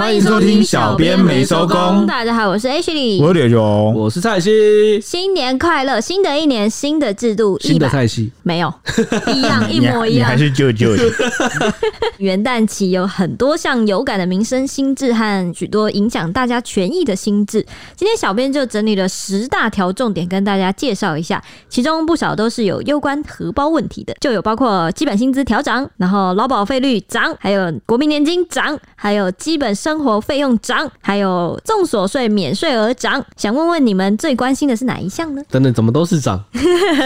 欢迎收听小编没收工。大家好，我是 Ashley，我是刘荣，我是蔡西。新年快乐！新的一年，新的制度，新的蔡西没有 一样，一模一样，还是旧旧的。元旦期有很多项有感的民生新制和许多影响大家权益的新制。今天小编就整理了十大条重点跟大家介绍一下，其中不少都是有攸关荷包问题的，就有包括基本薪资调涨，然后劳保费率涨，还有国民年金涨，还有基本生活费用涨，还有重所税免税额涨。想问问你们最关心的是哪一项呢？等等，怎么都是涨？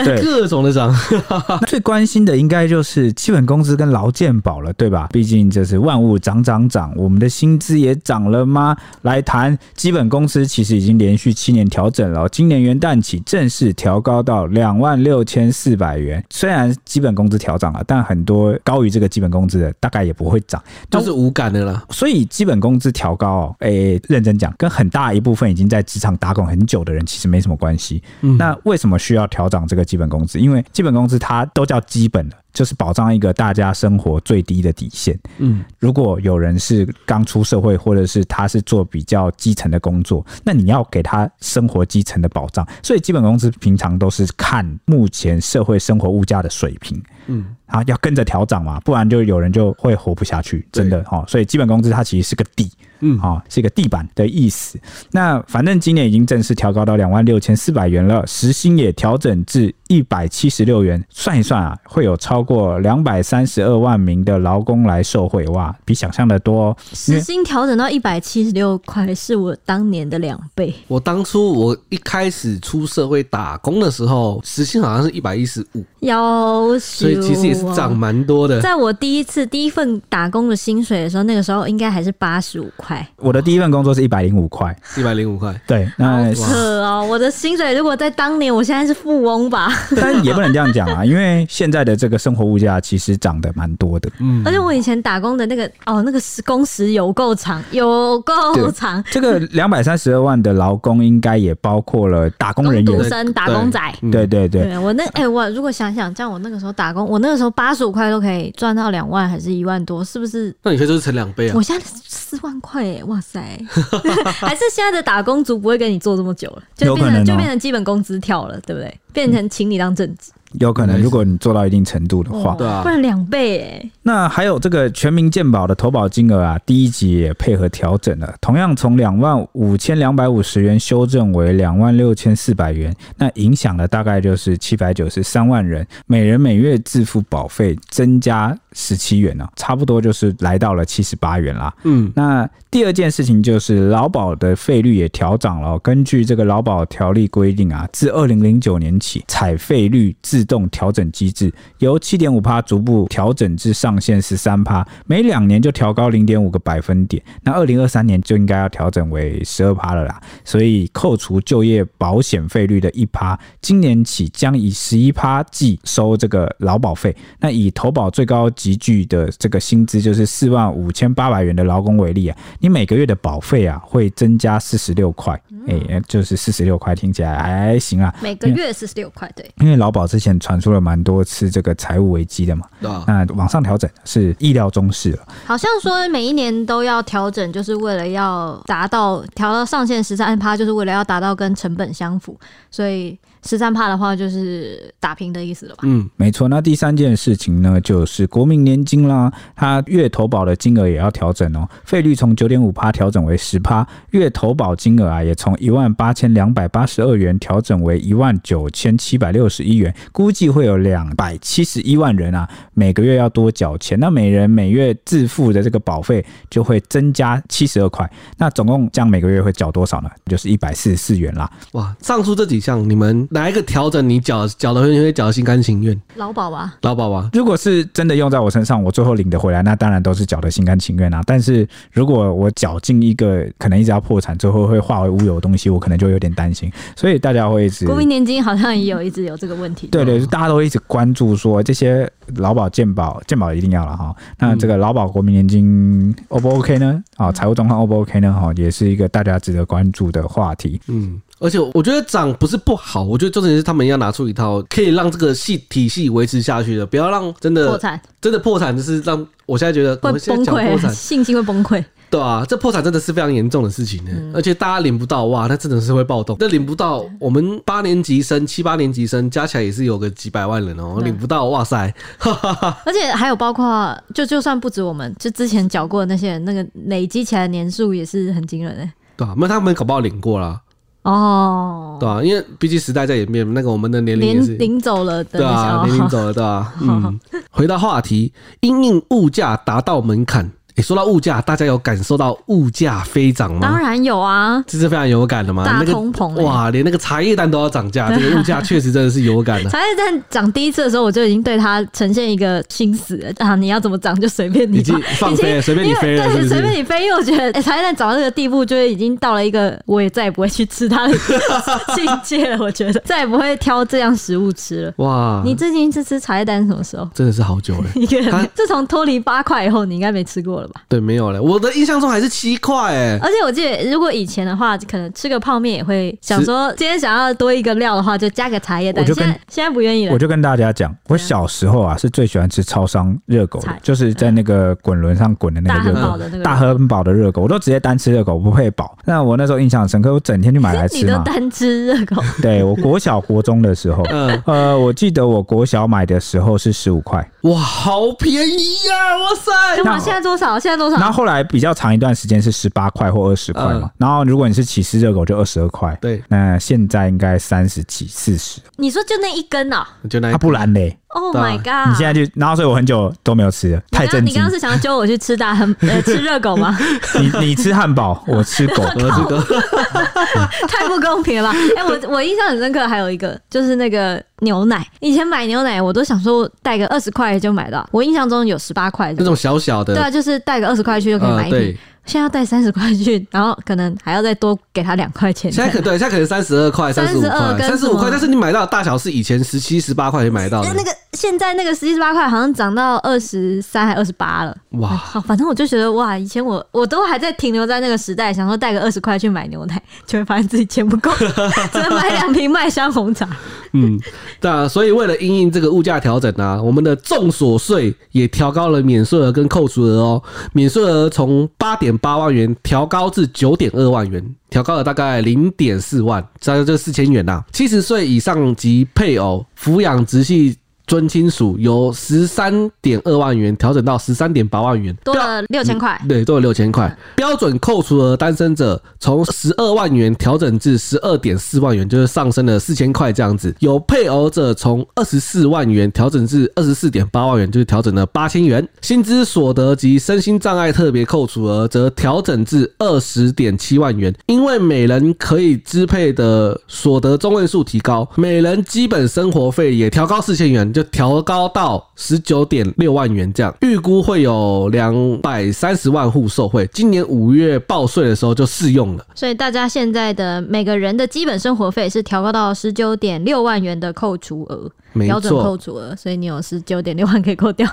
对，各种的涨。最关心的应该就是基本工资跟劳健保了，对吧？毕竟这是万物涨涨涨，我们的薪资也涨了吗？来谈基本工资，其实已经连续七年调整了，今年元旦起正式调高到两万六千四百元。虽然基本工资调涨了，但很多高于这个基本工资的大概也不会涨，都是无感的啦。所以基本工资调高哦，诶、欸，认真讲，跟很大一部分已经在职场打滚很久的人其实没什么关系。嗯，那为什么需要调涨这个基本工资？因为基本工资它都叫基本的。就是保障一个大家生活最低的底线。嗯，如果有人是刚出社会，或者是他是做比较基层的工作，那你要给他生活基层的保障。所以基本工资平常都是看目前社会生活物价的水平。嗯，啊，要跟着调涨嘛，不然就有人就会活不下去，真的哈。所以基本工资它其实是个底。嗯，好，是一个地板的意思。那反正今年已经正式调高到两万六千四百元了，时薪也调整至一百七十六元。算一算啊，会有超过两百三十二万名的劳工来受惠，哇，比想象的多。时薪调整到一百七十六块，是我当年的两倍。我当初我一开始出社会打工的时候，时薪好像是一百一十五，要所以其实也是涨蛮多的。在我第一次第一份打工的薪水的时候，那个时候应该还是八十五块。我的第一份工作是一百零五块，一百零五块，对，那好扯哦！我的薪水如果在当年，我现在是富翁吧？但也不能这样讲啊，因为现在的这个生活物价其实涨得蛮多的。嗯，而且我以前打工的那个哦，那个时工时有够长，有够长。这个两百三十二万的劳工应该也包括了打工人员、工生、打工仔。对对对，对我那哎、欸，我如果想想，像我那个时候打工，我那个时候八十五块都可以赚到两万，还是一万多，是不是？那你可以就是乘两倍啊！我现在四万块哎，哇塞！还是现在的打工族不会跟你做这么久了，就变成、喔、就变成基本工资跳了，对不对？变成请你当正职。有可能，如果你做到一定程度的话，对啊，不然两倍哎。那还有这个全民健保的投保金额啊，第一级也配合调整了，同样从两万五千两百五十元修正为两万六千四百元。那影响的大概就是七百九十三万人，每人每月自付保费增加十七元呢，差不多就是来到了七十八元啦。嗯，那第二件事情就是劳保的费率也调涨了。根据这个劳保条例规定啊，自二零零九年起，采费率自自动调整机制由七点五趴逐步调整至上限十三趴，每两年就调高零点五个百分点。那二零二三年就应该要调整为十二趴了啦。所以扣除就业保险费率的一趴，今年起将以十一趴计收这个劳保费。那以投保最高级距的这个薪资就是四万五千八百元的劳工为例啊，你每个月的保费啊会增加四十六块，哎，就是四十六块，听起来还行啊。每个月四十六块，对，因为劳保之前。传出了蛮多次这个财务危机的嘛，那往上调整是意料中事了。好像说每一年都要调整，就是为了要达到调到上限十三趴，就是为了要达到跟成本相符，所以。十三趴的话，就是打平的意思了吧？嗯，没错。那第三件事情呢，就是国民年金啦，它月投保的金额也要调整哦，费率从九点五趴调整为十趴，月投保金额啊也从一万八千两百八十二元调整为一万九千七百六十一元，估计会有两百七十一万人啊，每个月要多缴钱，那每人每月自付的这个保费就会增加七十二块，那总共这样每个月会缴多少呢？就是一百四十四元啦。哇，上述这几项你们。哪一个调整你缴缴的会会缴的心甘情愿？劳保吧，劳保吧。如果是真的用在我身上，我最后领的回来，那当然都是缴的心甘情愿啊。但是如果我缴进一个可能一直要破产，最后会化为乌有的东西，我可能就有点担心。所以大家会一直国民年金好像也有一直有这个问题。对，对对，大家都一直关注说这些劳保健保健保一定要了哈。那这个劳保国民年金 O 不 OK 呢？啊，财务状况 O 不 OK 呢？哈，也是一个大家值得关注的话题。嗯。而且我觉得涨不是不好，我觉得重点是他们要拿出一套可以让这个系体系维持下去的，不要让真的破产，真的破产就是让我现在觉得会崩溃，信心会崩溃。对啊，这破产真的是非常严重的事情呢，嗯、而且大家领不到哇，那真的是会暴动。那领不到，我们八年级生、七八年级生加起来也是有个几百万人哦、喔，领不到，哇塞！而且还有包括，就就算不止我们，就之前缴过的那些人，那个累积起来的年数也是很惊人哎。对啊，那他们搞不好领过啦。哦，对啊，因为毕竟时代在演变，那个我们的年龄也是领走了，对啊，年龄走了，对啊？嗯，回到话题，因应物价达到门槛。你说到物价，大家有感受到物价飞涨吗？当然有啊，这是非常有感的嘛。大通膨、欸，哇，连那个茶叶蛋都要涨价，这个物价 确实真的是有感的。茶叶蛋涨第一次的时候，我就已经对它呈现一个心思啊，你要怎么涨就随便你，已经放飞了，随便你飞了，对，随便你飞。因为我觉得、欸、茶叶蛋涨到这个地步，就是已经到了一个我也再也不会去吃它的境界了。我觉得再也不会挑这样食物吃了。哇，你最近一次吃茶叶蛋什么时候？真的是好久了。一个人，自从脱离八块以后，你应该没吃过了吧？对，没有了。我的印象中还是七块哎，而且我记得，如果以前的话，可能吃个泡面也会想说，今天想要多一个料的话，就加个茶叶蛋。我就跟现在现在不愿意了。我就跟大家讲，我小时候啊是最喜欢吃超商热狗的，就是在那个滚轮上滚的那个热狗，大亨堡的热狗，我都直接单吃热狗，不会饱。那我那时候印象很深刻，我整天就买来吃嘛。你都单吃热狗？对，我国小国中的时候，呃，我记得我国小买的时候是十五块，哇，好便宜呀！哇塞，那现在多少？现在多少？然后后来比较长一段。时间是十八块或二十块嘛，然后如果你是起司热狗就二十二块，对，那现在应该三十几、四十。你说就那一根啊？就那，不然嘞？Oh my god！你现在就，然后所以我很久都没有吃了，太震惊。你刚刚是想要揪我去吃大汉 呃吃热狗吗？你你吃汉堡，我吃狗，我吃狗，太不公平了吧？哎，我我印象很深刻，还有一个就是那个牛奶，以前买牛奶我都想说带个二十块就买到，我印象中有十八块那种小小的，对啊，就是带个二十块去就可以买一瓶。现在要带三十块去，然后可能还要再多给他两块钱。现在可对，现在可能三十二块、三十五块、三十五块，但是你买到的大小是以前十七、十八块就买到的。那个现在那个十七、十八块好像涨到二十三还二十八了。哇！好，反正我就觉得哇，以前我我都还在停留在那个时代，想说带个二十块去买牛奶，就会发现自己钱不够，只能买两瓶麦香红茶。嗯，对啊，所以为了因应这个物价调整啊，我们的重所税也调高了免税额跟扣除额哦，免税额从八点八万元调高至九点二万元，调高了大概零点四万，大概就四千元呐。七十岁以上及配偶抚养直系。尊亲属由十三点二万元调整到十三点八万元，多了六千块。对，多了六千块。标准扣除额单身者从十二万元调整至十二点四万元，就是上升了四千块这样子。有配偶者从二十四万元调整至二十四点八万元，就是调整了八千元。薪资所得及身心障碍特别扣除额则调整至二十点七万元，因为每人可以支配的所得中位数提高，每人基本生活费也调高四千元。就调高到十九点六万元，这样预估会有两百三十万户受惠。今年五月报税的时候就适用了。所以大家现在的每个人的基本生活费是调高到十九点六万元的扣除额。标准扣除额，所以你有十九点六万可以扣掉。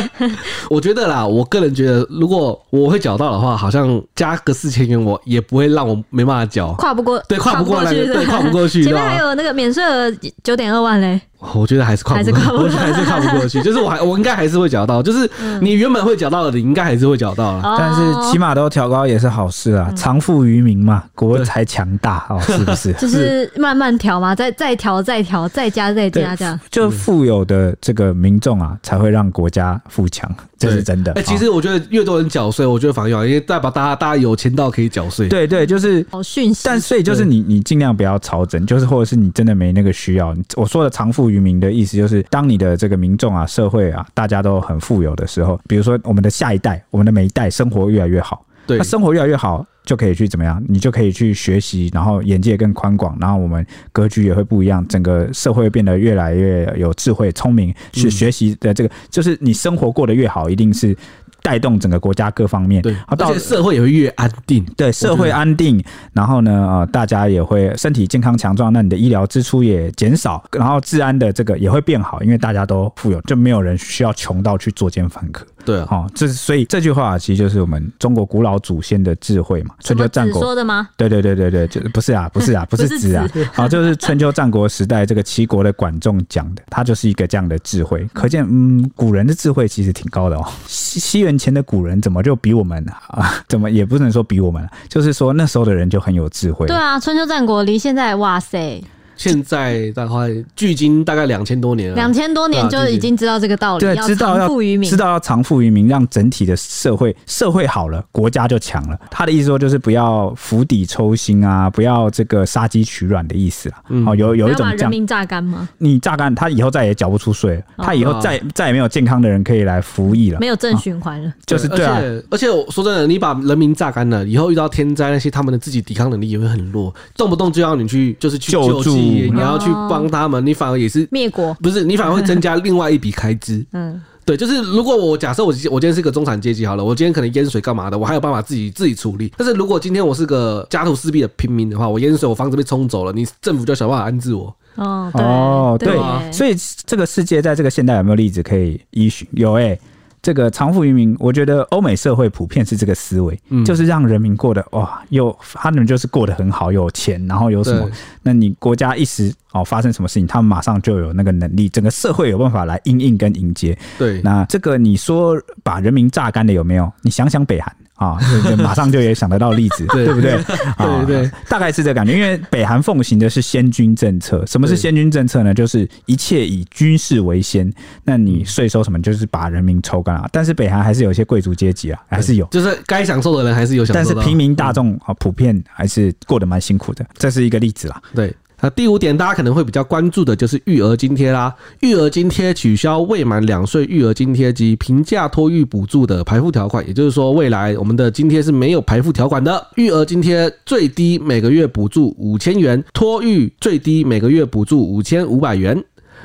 我觉得啦，我个人觉得，如果我会缴到的话，好像加个四千元，我也不会让我没办法缴，跨不过，对，跨不过来，对，跨不过去。前面还有那个免税额九点二万嘞，我觉得还是跨不过，我觉得还是跨不过去。就是我还，我应该还是会缴到，就是你原本会缴到的，你应该还是会缴到了。但是起码都调高也是好事啊，藏富于民嘛，国才强大哦，是不是？就是慢慢调嘛，再再调，再调，再加，再加这样。就富有的这个民众啊，才会让国家富强，这是真的。哎，其实我觉得越多人缴税，我觉得反而好，因为代表大家大家有钱到可以缴税。对对，就是好讯息。但所以就是你你尽量不要超增，就是或者是你真的没那个需要。我说的藏富于民的意思，就是当你的这个民众啊、社会啊，大家都很富有的时候，比如说我们的下一代、我们的每一代生活越来越好，对，那生活越来越好。就可以去怎么样？你就可以去学习，然后眼界更宽广，然后我们格局也会不一样，整个社会变得越来越有智慧、聪明。去学习的这个，就是你生活过得越好，一定是带动整个国家各方面。对，而且社会也会越安定。对，社会安定，然后呢，呃，大家也会身体健康强壮，那你的医疗支出也减少，然后治安的这个也会变好，因为大家都富有，就没有人需要穷到去作奸犯科。对啊，哦，这所以这句话其实就是我们中国古老祖先的智慧嘛。春秋战国说的吗？对对对对对，就不是啊，不是啊，不是子啊，好，就是春秋战国时代这个齐国的管仲讲的，他就是一个这样的智慧。可见，嗯，古人的智慧其实挺高的哦。西西元前的古人怎么就比我们 啊？怎么也不能说比我们，就是说那时候的人就很有智慧。对啊，春秋战国离现在，哇塞！现在大概距今大概两千多年了，两千多年就已经知道这个道理，对，知道要富于民，知道要长富于民，让整体的社会社会好了，国家就强了。他的意思说就是不要釜底抽薪啊，不要这个杀鸡取卵的意思啊。嗯、哦，有有一种这样，人民榨干吗？你榨干，他以后再也缴不出税，他以后再、哦、再也没有健康的人可以来服役了，没有正循环了。哦、就是对啊，而且我说真的，你把人民榨干了，以后遇到天灾那些，他们的自己抵抗能力也会很弱，动不动就要你去就是去救助，你要去。帮他们，你反而也是灭国，不是你反而会增加另外一笔开支。嗯，对，就是如果我假设我我今天是个中产阶级好了，我今天可能淹水干嘛的，我还有办法自己自己处理。但是如果今天我是个家徒四壁的平民的话，我淹水，我房子被冲走了，你政府就要想办法安置我。哦，哦，对，所以这个世界在这个现代有没有例子可以依循？有哎、欸。这个长富于民，我觉得欧美社会普遍是这个思维，嗯、就是让人民过得哇，有他们就是过得很好，有钱，然后有什么？那你国家一时哦发生什么事情，他们马上就有那个能力，整个社会有办法来应应跟迎接。对，那这个你说把人民榨干的有没有？你想想北韩。啊，就马上就也想得到例子，对不对？对对，大概是这感觉。因为北韩奉行的是先军政策。什么是先军政策呢？就是一切以军事为先。那你税收什么，就是把人民抽干了。但是北韩还是有一些贵族阶级啊，还是有，就是该享受的人还是有享受。但是平民大众啊，普遍还是过得蛮辛苦的。这是一个例子啦。对。那第五点，大家可能会比较关注的就是育儿津贴啦。育儿津贴取消未满两岁育儿津贴及平价托育补助的排付条款，也就是说，未来我们的津贴是没有排付条款的。育儿津贴最低每个月补助五千元，托育最低每个月补助五千五百元，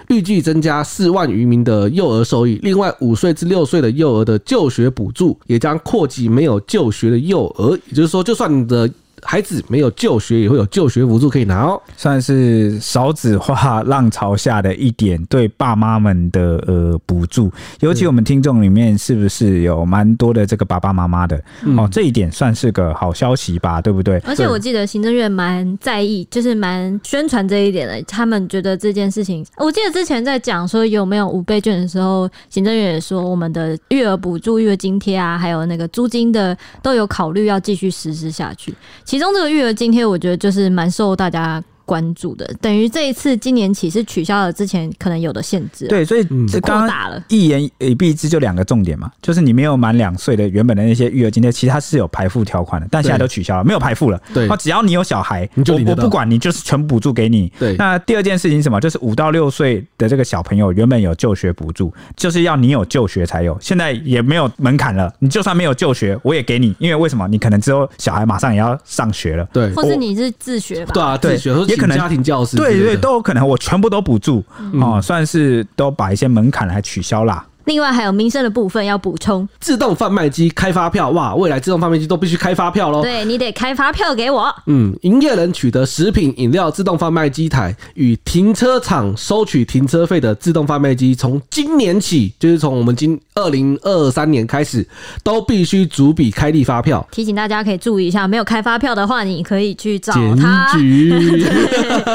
预计增加四万余名的幼儿受益。另外，五岁至六岁的幼儿的就学补助也将扩及没有就学的幼儿，也就是说，就算你的。孩子没有就学，也会有就学补助可以拿哦，算是少子化浪潮下的一点对爸妈们的呃补助。尤其我们听众里面是不是有蛮多的这个爸爸妈妈的？嗯、哦，这一点算是个好消息吧，对不对？而且我记得行政院蛮在意，就是蛮宣传这一点的。他们觉得这件事情，我记得之前在讲说有没有五倍券的时候，行政院也说我们的育儿补助、育儿津贴啊，还有那个租金的都有考虑要继续实施下去。其其中这个育儿津贴，我觉得就是蛮受大家关注的，等于这一次今年起是取消了之前可能有的限制。对，所以这刚刚一言以蔽之，就两个重点嘛，就是你没有满两岁的原本的那些育儿津贴，其实它是有排付条款的，但现在都取消了，没有排付了。对，只要你有小孩，我我不管你，就是全补助给你。对，那第二件事情是什么？就是五到六岁的这个小朋友原本有就学补助，就是要你有就学才有，现在也没有门槛了，你就算没有就学，我也给你，因为为什么？你可能之后小孩马上也要上学了，对，或是你是自学吧？对啊，自学。可能家庭教师对对都有可能，我全部都补助哦，算是都把一些门槛来取消啦。另外还有民生的部分要补充，自动贩卖机开发票哇，未来自动贩卖机都必须开发票喽。对，你得开发票给我。嗯，营业人取得食品饮料自动贩卖机台与停车场收取停车费的自动贩卖机，从今年起，就是从我们今二零二三年开始，都必须逐笔开立发票。提醒大家可以注意一下，没有开发票的话，你可以去找他。检举。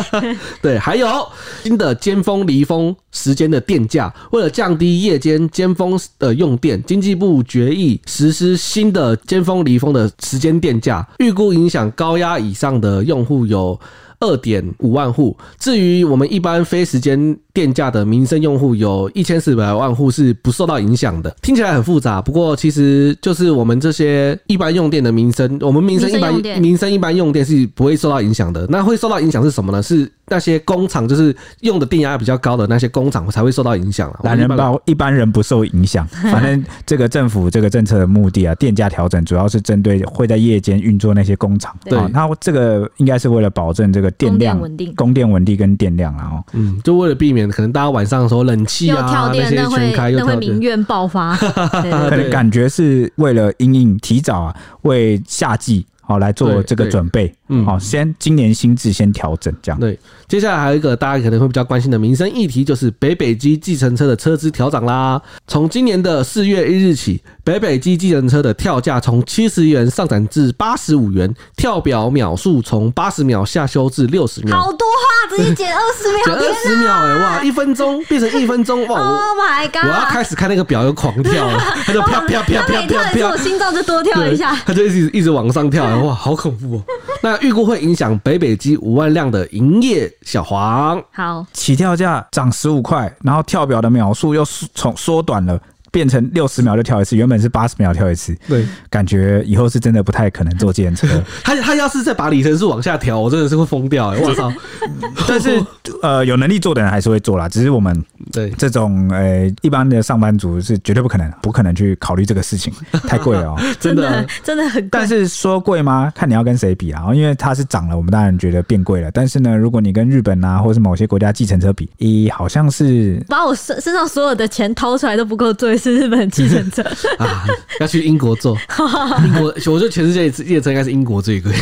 对，还有新的尖峰离峰时间的电价，为了降低夜间。尖峰的用电，经济部决议实施新的尖峰离峰的时间电价，预估影响高压以上的用户有二点五万户。至于我们一般非时间电价的民生用户，有一千四百万户是不受到影响的。听起来很复杂，不过其实就是我们这些一般用电的民生，我们民生一般民生一般用电是不会受到影响的。那会受到影响是什么呢？是那些工厂，就是用的电压比较高的那些工厂才会受到影响。懒人包一般人不受影响。反正这个政府这个政策的目的啊，电价调整主要是针对会在夜间运作那些工厂。对，那这个应该是为了保证这个电量稳定、供电稳定跟电量啊。嗯，就为了避免可能大家晚上的时候冷气啊跳电那些全开，又会民怨爆发。可能感觉是为了因应提早啊，为夏季。好来做这个准备。嗯，好，先今年心智先调整这样。对，接下来还有一个大家可能会比较关心的民生议题，就是北北基计程车的车资调涨啦。从今年的四月一日起，北北基计程车的跳价从七十元上涨至八十五元，跳表秒数从八十秒下修至六十秒。好多话，直接减二十秒，减二十秒哎、欸，哇，一分钟变成一分钟哇！Oh my god！我要开始看那个表，又狂跳了，它就啪啪啪啪啪啪，我心脏就多跳一下，它就一直一直往上跳，哇，好恐怖哦！那预估会影响北北基五万辆的营业。小黄，好，起跳价涨十五块，然后跳表的秒数又从缩短了。变成六十秒就跳一次，原本是八十秒跳一次。对，感觉以后是真的不太可能坐计程车。他他要是再把里程数往下调，我真的是会疯掉、欸。我操！但是呃，有能力做的人还是会做啦。只是我们对这种呃一般的上班族是绝对不可能，不可能去考虑这个事情，太贵了哦、喔。真的真的很贵。但是说贵吗？看你要跟谁比啊。因为它是涨了，我们当然觉得变贵了。但是呢，如果你跟日本啊，或是某些国家计程车比，咦，好像是把我身身上所有的钱掏出来都不够坐一次日本计程车。啊，要去英国坐 英国，我觉得全世界计程车应该是英国最贵，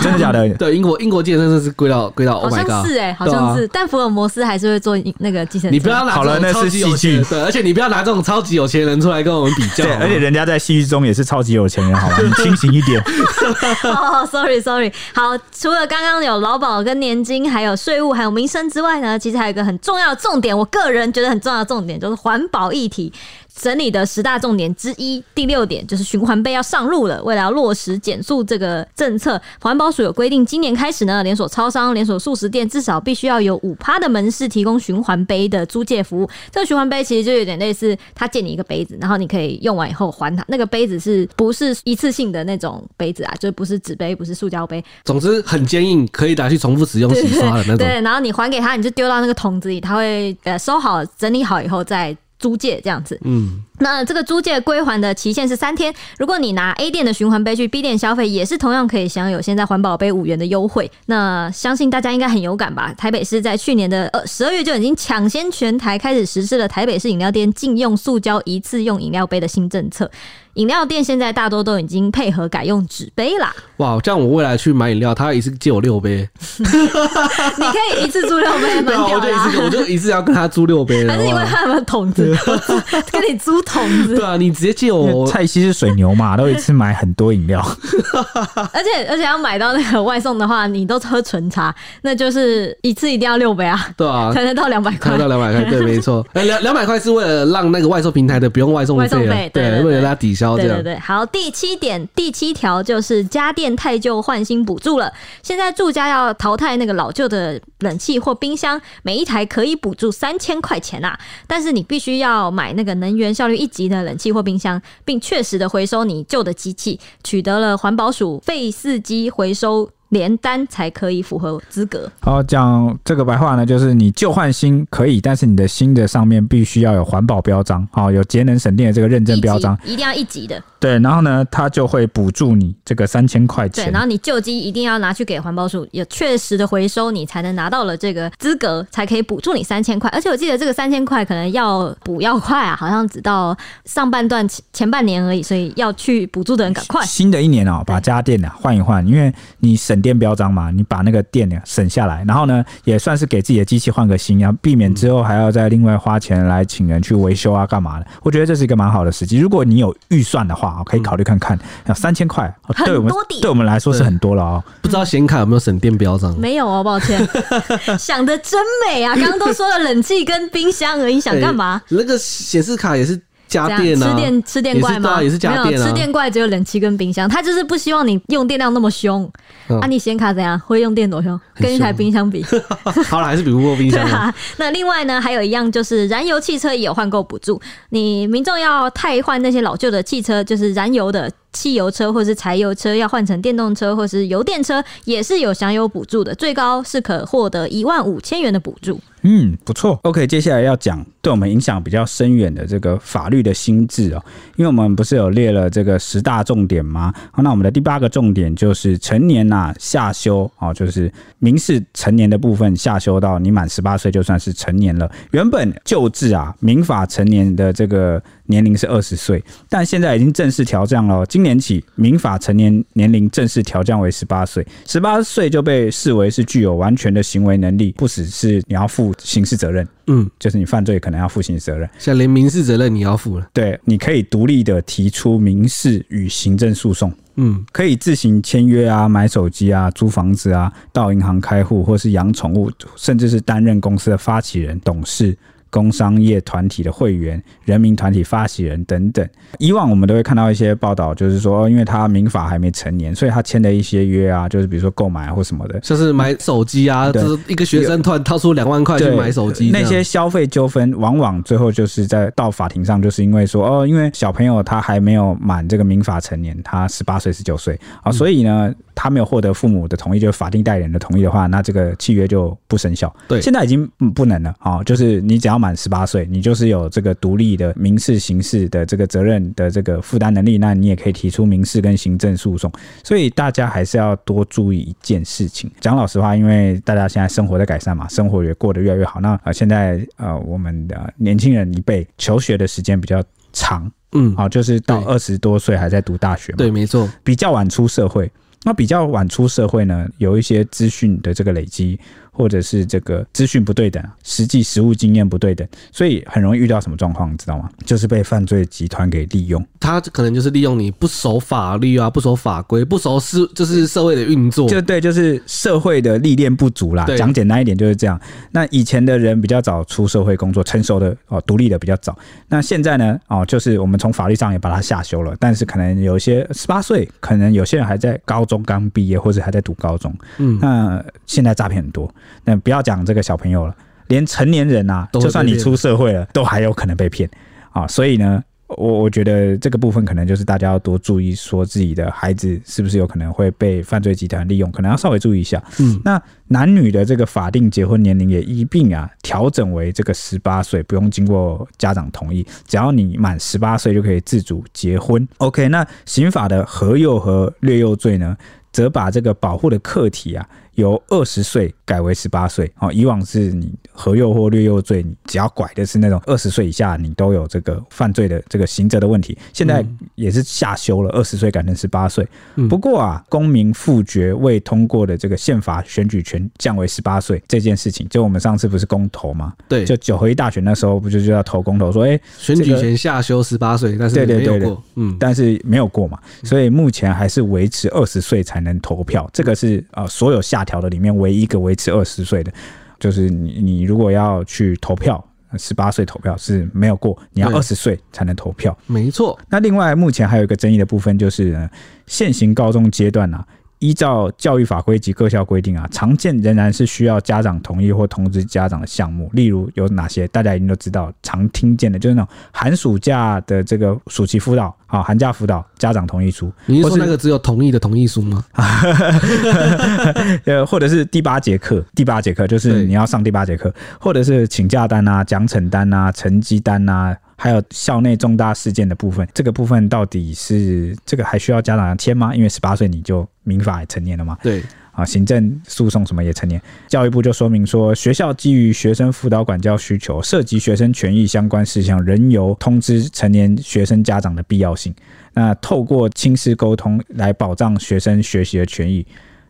真的假的？对，英国英国计程车是贵到贵到，Oh 好像是哎、欸，好像是，但福尔摩斯还是会坐那个计程车。你不要拿这种超级有钱，对，而且你不要拿这种超级有钱人出来跟我们比较，对，而且人家在戏剧中也是超级有钱人，好吗？你清醒一点。哦、oh,，sorry sorry，好，除了刚刚有劳保跟年金，还有税务，还有民生之外呢，其实还有一个很重要的重点，我个人觉得很重要的重点就是环保议题。整理的十大重点之一，第六点就是循环杯要上路了。为了要落实减速这个政策，环保署有规定，今年开始呢，连锁超商、连锁速食店至少必须要有五趴的门市提供循环杯的租借服务。这个循环杯其实就有点类似，他借你一个杯子，然后你可以用完以后还他。那个杯子是不是一次性的那种杯子啊？就不是纸杯，不是塑胶杯。总之很坚硬，可以拿去重复使用、洗刷的那种。对，然后你还给他，你就丢到那个桶子里，他会呃收好、整理好以后再。租借这样子，嗯，那这个租借归还的期限是三天。如果你拿 A 店的循环杯去 B 店消费，也是同样可以享有现在环保杯五元的优惠。那相信大家应该很有感吧？台北市在去年的呃十二月就已经抢先全台开始实施了台北市饮料店禁用塑胶一次用饮料杯的新政策。饮料店现在大多都已经配合改用纸杯啦。哇，这样我未来去买饮料，他一次借我六杯。你可以一次租六杯。我就一次，我就一次要跟他租六杯了。还是因为他有没有桶子？跟你租桶子。对啊，你直接借我。蔡西是水牛嘛，都一次买很多饮料。而且而且要买到那个外送的话，你都喝纯茶，那就是一次一定要六杯啊。对啊，才能到两百块。才能到两百块，对，没错。哎，两两百块是为了让那个外送平台的不用外送费。外送费，对，为了拉抵消。对对对，好，第七点，第七条就是家电太旧换新补助了。现在住家要淘汰那个老旧的冷气或冰箱，每一台可以补助三千块钱啊。但是你必须要买那个能源效率一级的冷气或冰箱，并确实的回收你旧的机器，取得了环保署废四机回收。连单才可以符合资格。好，讲这个白话呢，就是你旧换新可以，但是你的新的上面必须要有环保标章，好，有节能省电的这个认证标章，一定要一级的。对，然后呢，他就会补助你这个三千块钱。对，然后你旧机一定要拿去给环保署，有确实的回收，你才能拿到了这个资格，才可以补助你三千块。而且我记得这个三千块可能要补要快啊，好像只到上半段前前半年而已，所以要去补助的人赶快。新的一年哦，把家电啊换一换，因为你省。电标章嘛，你把那个电呢省下来，然后呢也算是给自己的机器换个新，要避免之后还要再另外花钱来请人去维修啊，干嘛的？我觉得这是一个蛮好的时机。如果你有预算的话，可以考虑看看。要三千块，对我们对我们来说是很多了哦。不知道显卡有没有省电标章？没有哦，抱歉。想的真美啊！刚刚都说了冷气跟冰箱而已，想干嘛？那个显示卡也是。家电吃电吃电怪吗？没有吃电怪，只有冷气跟冰箱。他就是不希望你用电量那么凶。啊，你显卡怎样？会用电多凶？跟一台冰箱比？好了，还是比不过冰箱。对。那另外呢，还有一样就是燃油汽车也有换购补助。你民众要汰换那些老旧的汽车，就是燃油的。汽油车或是柴油车要换成电动车或是油电车，也是有享有补助的，最高是可获得一万五千元的补助。嗯，不错。OK，接下来要讲对我们影响比较深远的这个法律的新制哦，因为我们不是有列了这个十大重点吗？好，那我们的第八个重点就是成年呐、啊、下修哦，就是民事成年的部分下修到你满十八岁就算是成年了。原本旧制啊，民法成年的这个年龄是二十岁，但现在已经正式调降了。今年起，民法成年年龄正式调降为十八岁，十八岁就被视为是具有完全的行为能力，不只是你要负刑事责任，嗯，就是你犯罪可能要负刑事责任，现在连民事责任你要负了，对，你可以独立的提出民事与行政诉讼，嗯，可以自行签约啊，买手机啊，租房子啊，到银行开户，或是养宠物，甚至是担任公司的发起人、董事。工商业团体的会员、人民团体发起人等等，以往我们都会看到一些报道，就是说，因为他民法还没成年，所以他签的一些约啊，就是比如说购买或什么的，像是买手机啊，就是一个学生突然掏出两万块去买手机，那些消费纠纷，往往最后就是在到法庭上，就是因为说，哦，因为小朋友他还没有满这个民法成年，他十八岁、十九岁啊，所以呢，他没有获得父母的同意，就是法定代理人的同意的话，那这个契约就不生效。对，现在已经不能了啊，就是你只要。满十八岁，你就是有这个独立的民事、刑事的这个责任的这个负担能力，那你也可以提出民事跟行政诉讼。所以大家还是要多注意一件事情。讲老实话，因为大家现在生活在改善嘛，生活也过得越来越好。那呃，现在呃，我们的年轻人一辈求学的时间比较长，嗯，好，就是到二十多岁还在读大学嘛，对，没错，比较晚出社会。那比较晚出社会呢，有一些资讯的这个累积。或者是这个资讯不对等，实际实务经验不对等，所以很容易遇到什么状况，你知道吗？就是被犯罪集团给利用。他可能就是利用你不守法律啊，不守法规，不守是就是社会的运作。就对，就是社会的历练不足啦。讲简单一点就是这样。那以前的人比较早出社会工作，成熟的哦，独立的比较早。那现在呢？哦，就是我们从法律上也把它下修了，但是可能有一些十八岁，可能有些人还在高中刚毕业，或者还在读高中。嗯，那现在诈骗很多。那不要讲这个小朋友了，连成年人啊，就算你出社会了，都还有可能被骗啊！所以呢，我我觉得这个部分可能就是大家要多注意，说自己的孩子是不是有可能会被犯罪集团利用，可能要稍微注意一下。嗯，那男女的这个法定结婚年龄也一并啊调整为这个十八岁，不用经过家长同意，只要你满十八岁就可以自主结婚。OK，那刑法的和幼和虐幼罪呢，则把这个保护的客体啊。由二十岁改为十八岁，哦，以往是你和幼或略幼罪，你只要拐的是那种二十岁以下，你都有这个犯罪的这个刑责的问题。现在也是下修了，二十岁改成十八岁。不过啊，公民复决未通过的这个宪法选举权降为十八岁这件事情，就我们上次不是公投吗？对，就九合一大选那时候不就就要投公投说，哎，选举权下修十八岁，但是没有过，对对对对，嗯，但是没有过嘛，所以目前还是维持二十岁才能投票。这个是呃所有下。条的里面唯一一个维持二十岁的，就是你你如果要去投票，十八岁投票是没有过，你要二十岁才能投票。没错。那另外目前还有一个争议的部分就是，现行高中阶段啊。依照教育法规及各校规定啊，常见仍然是需要家长同意或通知家长的项目。例如有哪些？大家一定都知道，常听见的就是那种寒暑假的这个暑期辅导啊，寒假辅导，家长同意书。你是说那个只有同意的同意书吗？呃，或者是第八节课，第八节课就是你要上第八节课，或者是请假单啊、奖惩单啊、成绩单啊。还有校内重大事件的部分，这个部分到底是这个还需要家长签吗？因为十八岁你就民法也成年了嘛。对啊，行政诉讼什么也成年。教育部就说明说，学校基于学生辅导管教需求，涉及学生权益相关事项，仍由通知成年学生家长的必要性。那透过亲师沟通来保障学生学习的权益。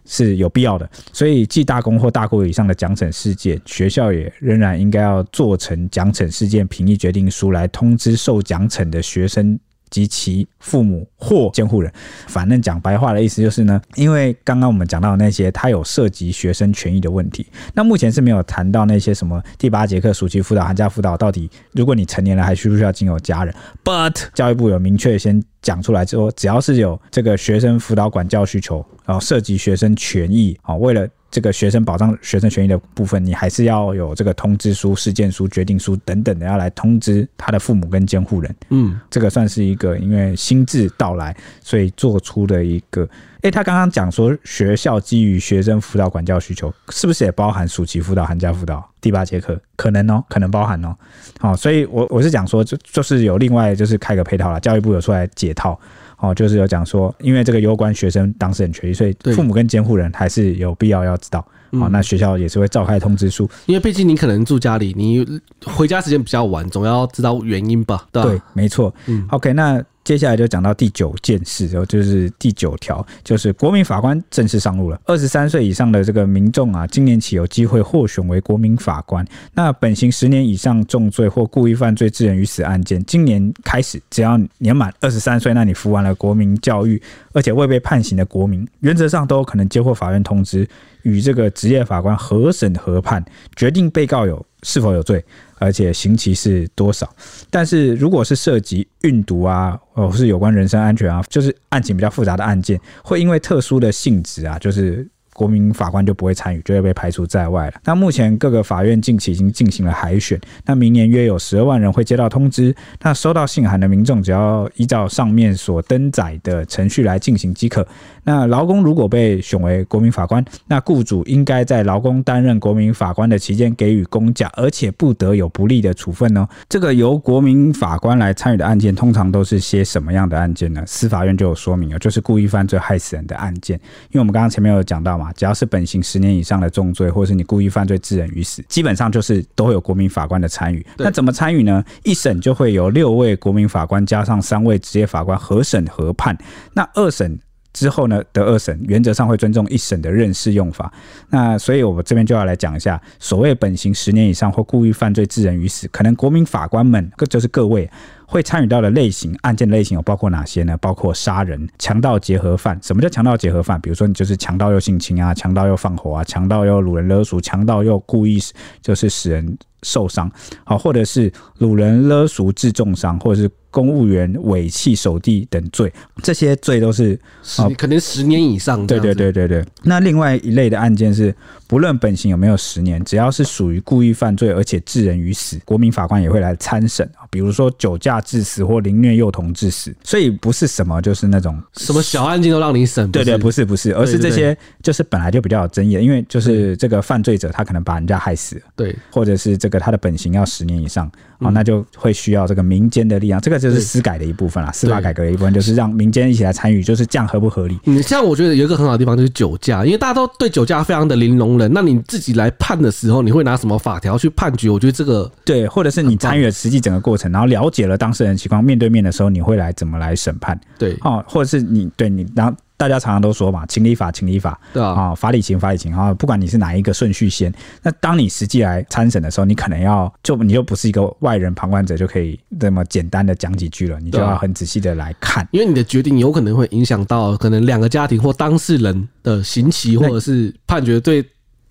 是有必要的，所以记大功或大过以上的奖惩事件，学校也仍然应该要做成奖惩事件评议决定书来通知受奖惩的学生及其父母或监护人。反正讲白话的意思就是呢，因为刚刚我们讲到那些，它有涉及学生权益的问题。那目前是没有谈到那些什么第八节课暑期辅导、寒假辅导到底，如果你成年了还需不需要经由家人？But 教育部有明确先。讲出来之后，只要是有这个学生辅导管教需求，然后涉及学生权益啊，为了这个学生保障学生权益的部分，你还是要有这个通知书、事件书、决定书等等的，要来通知他的父母跟监护人。嗯，这个算是一个因为新制到来，所以做出的一个。诶，他刚刚讲说学校基于学生辅导管教需求，是不是也包含暑期辅导、寒假辅导、第八节课？可能哦，可能包含哦。好，所以我我是讲说，就就是有另外就是开个配套了，教育部有出来解套。哦，就是有讲说，因为这个攸关学生当事人权益，所以父母跟监护人还是有必要要知道。好，那学校也是会召开通知书，因为毕竟你可能住家里，你回家时间比较晚，总要知道原因吧？对，对，没错。嗯，OK，那接下来就讲到第九件事，然后就是第九条，就是国民法官正式上路了。二十三岁以上的这个民众啊，今年起有机会获选为国民法官。那本刑十年以上重罪或故意犯罪致人于死案件，今年开始，只要年满二十三岁，那你服完了国民教育，而且未被判刑的国民，原则上都有可能接获法院通知，与这个职业法官合审合判，决定被告有是否有罪。而且刑期是多少？但是如果是涉及运毒啊，或是有关人身安全啊，就是案情比较复杂的案件，会因为特殊的性质啊，就是。国民法官就不会参与，就会被排除在外了。那目前各个法院近期已经进行了海选，那明年约有十二万人会接到通知。那收到信函的民众只要依照上面所登载的程序来进行即可。那劳工如果被选为国民法官，那雇主应该在劳工担任国民法官的期间给予公假，而且不得有不利的处分哦。这个由国民法官来参与的案件，通常都是些什么样的案件呢？司法院就有说明哦，就是故意犯罪害死人的案件。因为我们刚刚前面有讲到嘛。只要是本刑十年以上的重罪，或者是你故意犯罪致人于死，基本上就是都会有国民法官的参与。那怎么参与呢？一审就会有六位国民法官加上三位职业法官合审合判。那二审之后呢，的二审原则上会尊重一审的认识用法。那所以我们这边就要来讲一下，所谓本刑十年以上或故意犯罪致人于死，可能国民法官们，各就是各位。会参与到的类型案件类型有包括哪些呢？包括杀人、强盗结合犯。什么叫强盗结合犯？比如说你就是强盗又性侵啊，强盗又放火啊，强盗又掳人勒赎，强盗又故意就是使人受伤，好，或者是掳人勒赎致重伤，或者是。公务员尾气守地等罪，这些罪都是十可能十年以上。对对对对对。那另外一类的案件是，不论本刑有没有十年，只要是属于故意犯罪而且致人于死，国民法官也会来参审啊。比如说酒驾致死或凌虐幼童致死，所以不是什么就是那种什么小案件都让你审。对对，不是不是，而是这些就是本来就比较有争议的，因为就是这个犯罪者他可能把人家害死了，对，或者是这个他的本刑要十年以上。哦，那就会需要这个民间的力量，这个就是司改的一部分啦，司法改革的一部分就是让民间一起来参与，就是这样合不合理？嗯，像我觉得有一个很好的地方就是酒驾，因为大家都对酒驾非常的零容忍，那你自己来判的时候，你会拿什么法条去判决？我觉得这个对，或者是你参与了实际整个过程，然后了解了当事人的情况，面对面的时候，你会来怎么来审判？对，哦，或者是你对你然后。大家常常都说嘛，情理法，情理法，对啊，啊，法理情，法理情，啊，不管你是哪一个顺序先，那当你实际来参审的时候，你可能要就你就不是一个外人旁观者就可以这么简单的讲几句了，你就要很仔细的来看，因为你的决定有可能会影响到可能两个家庭或当事人的刑期或者是判决对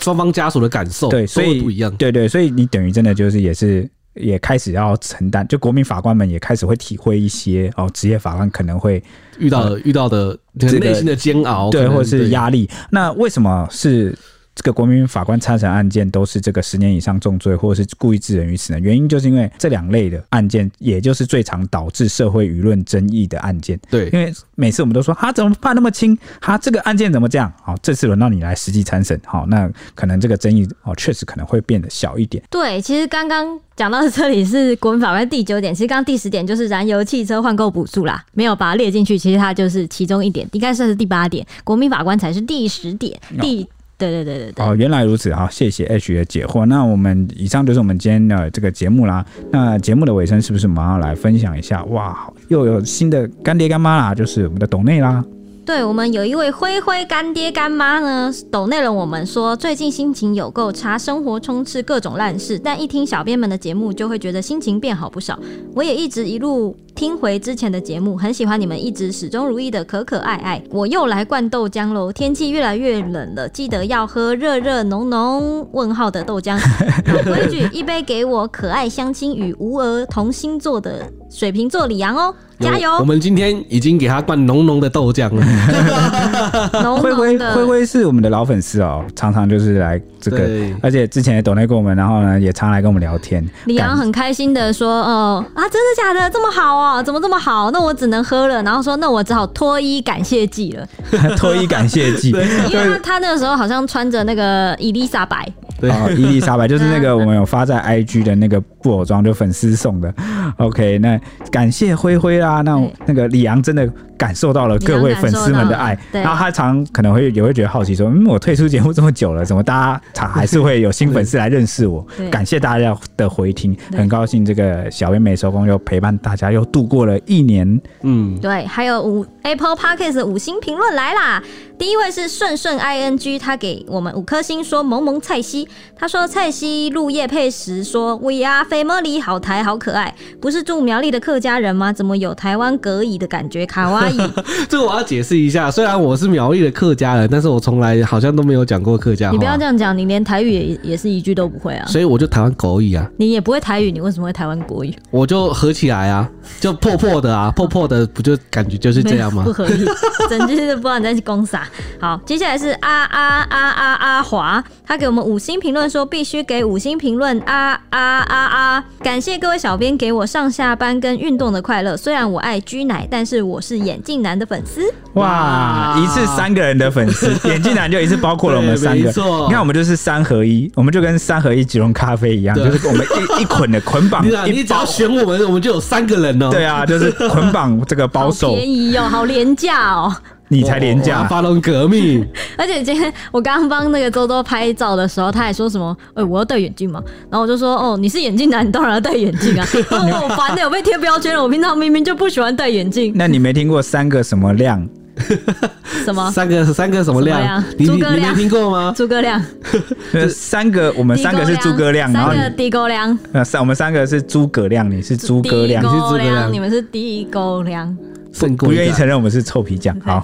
双方家属的感受，对，所以不一样，对对，所以你等于真的就是也是。也开始要承担，就国民法官们也开始会体会一些哦，职业法官可能会遇到的、呃、遇到的内心的煎熬，对，或者是压力。那为什么是？这个国民法官参审案件都是这个十年以上重罪，或者是故意致人于死呢？原因就是因为这两类的案件，也就是最常导致社会舆论争议的案件。对，因为每次我们都说，他怎么判那么轻？他这个案件怎么这样？好，这次轮到你来实际参审，好，那可能这个争议哦，确实可能会变得小一点。对，其实刚刚讲到这里是国民法官第九点，其实刚刚第十点就是燃油汽车换购补助啦，没有把它列进去，其实它就是其中一点，应该算是第八点，国民法官才是第十点，第。对对对对对哦，原来如此哈，谢谢 H 的解惑。那我们以上就是我们今天的这个节目啦。那节目的尾声是不是我们要来分享一下？哇，又有新的干爹干妈啦，就是我们的董内啦。对，我们有一位灰灰干爹干妈呢，抖内了我们说，最近心情有够差，生活充斥各种烂事，但一听小编们的节目，就会觉得心情变好不少。我也一直一路听回之前的节目，很喜欢你们一直始终如一的可可爱爱。我又来灌豆浆喽，天气越来越冷了，记得要喝热热浓浓问号的豆浆。老 规矩，一杯给我可爱相亲与无儿同星座的水瓶座李阳哦。加油！我们今天已经给他灌浓浓的豆浆了。灰灰灰灰是我们的老粉丝哦，常常就是来这个，而且之前也抖内过我们，然后呢也常来跟我们聊天。李阳很开心的说：“哦啊，真的假的？这么好哦？怎么这么好？那我只能喝了。”然后说：“那我只好脱衣感谢祭了。”脱衣感谢祭，因为他他那个时候好像穿着那个伊丽莎白。哦，伊丽莎白就是那个 我们有发在 IG 的那个布偶装，就粉丝送的。OK，那感谢灰灰啦，那那个李阳真的。感受到了各位粉丝们的爱。然后他常可能会也会觉得好奇说，嗯，我退出节目这么久了，怎么大家常还是会有新粉丝来认识我？感谢大家的回听，很高兴这个小编美收工又陪伴大家又度过了一年。嗯，对，还有五 Apple Podcast 的五星评论来啦。第一位是顺顺 ing，他给我们五颗星，说萌萌菜西，他说蔡西录叶配时说 We are family，好台好可爱，不是住苗栗的客家人吗？怎么有台湾隔椅的感觉？卡哇伊，这个我要解释一下，虽然我是苗栗的客家人，但是我从来好像都没有讲过客家话。你不要这样讲，你连台语也也是一句都不会啊。所以我就台湾国语啊。你也不会台语，你为什么会台湾国语？我就合起来啊，就破破的啊，破破的不就感觉就是这样吗？不合理，整句是不知道你在攻啥。好，接下来是阿阿阿阿阿华，他给我们五星评论说必须给五星评论，啊啊啊啊！感谢各位小编给我上下班跟运动的快乐。虽然我爱居奶，但是我是眼镜男的粉丝。哇，一次三个人的粉丝，眼镜男就一次包括了我们三个。你看我们就是三合一，我们就跟三合一即溶咖啡一样，就是我们一一捆的捆绑。你你只要选我们，我们就有三个人哦。对啊，就是捆绑这个包售，便宜哦，好廉价哦。你才廉价，发动革命！而且今天我刚刚帮那个周周拍照的时候，他还说什么？哎、欸，我要戴眼镜嘛。然后我就说：“哦，你是眼镜男，你当然要戴眼镜啊。”我烦的，我被贴标签了。我平常明明就不喜欢戴眼镜。那你没听过三个什么亮？什么？三个三个什么亮？诸葛亮，你没听过吗？诸葛亮。三个，我们三个是诸葛亮，然后地沟亮。呃，三我们三个是诸葛亮，你是诸葛亮，你是诸葛亮，你们是地沟亮。不愿意承认我们是臭皮匠。好，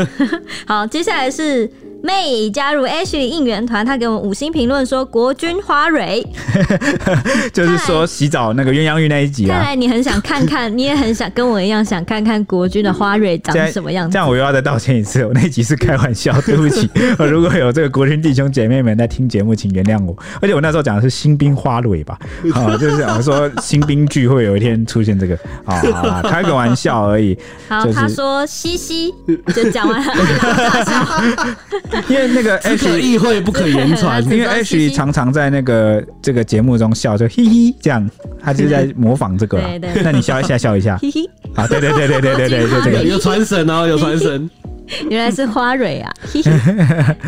好，接下来是。妹加入 Ashley 应援团，他给我们五星评论说：“国军花蕊，就是说洗澡那个鸳鸯浴那一集啊。”看来你很想看看，你也很想跟我一样想看看国军的花蕊长什么样子。这样我又要再道歉一次，我那集是开玩笑，对不起。如果有这个国军弟兄姐妹们在听节目，请原谅我。而且我那时候讲的是新兵花蕊吧，啊，就是我说新兵聚会有一天出现这个，啊，开个玩笑而已。好，他说嘻嘻，就讲完了。因为那个 H 议会不可言传，因为 H 常常在那个这个节目中笑，就嘿嘿这样，他就在模仿这个。对对，那你笑一下，笑一下，嘿嘿。啊，对对对对对对对，就这个有传神哦，有传神。原来是花蕊啊，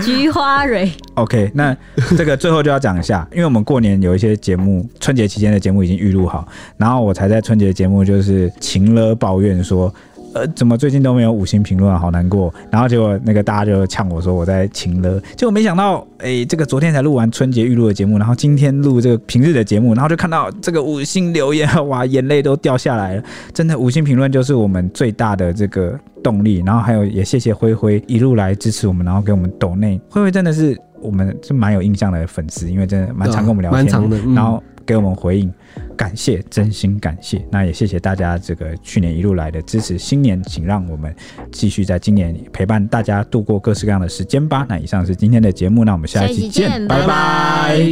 菊花蕊。OK，那这个最后就要讲一下，因为我们过年有一些节目，春节期间的节目已经预录好，然后我才在春节节目就是晴了抱怨说。呃，怎么最近都没有五星评论啊？好难过。然后结果那个大家就呛我说我在情了，结果没想到，哎、欸，这个昨天才录完春节预录的节目，然后今天录这个平日的节目，然后就看到这个五星留言，哇，眼泪都掉下来了。真的，五星评论就是我们最大的这个动力。然后还有也谢谢灰灰一路来支持我们，然后给我们抖内。灰灰真的是我们是蛮有印象的粉丝，因为真的蛮常跟我们聊天，蛮长的，嗯、然后给我们回应。感谢，真心感谢。那也谢谢大家这个去年一路来的支持。新年，请让我们继续在今年陪伴大家度过各式各样的时间吧。那以上是今天的节目，那我们下一期见，拜拜。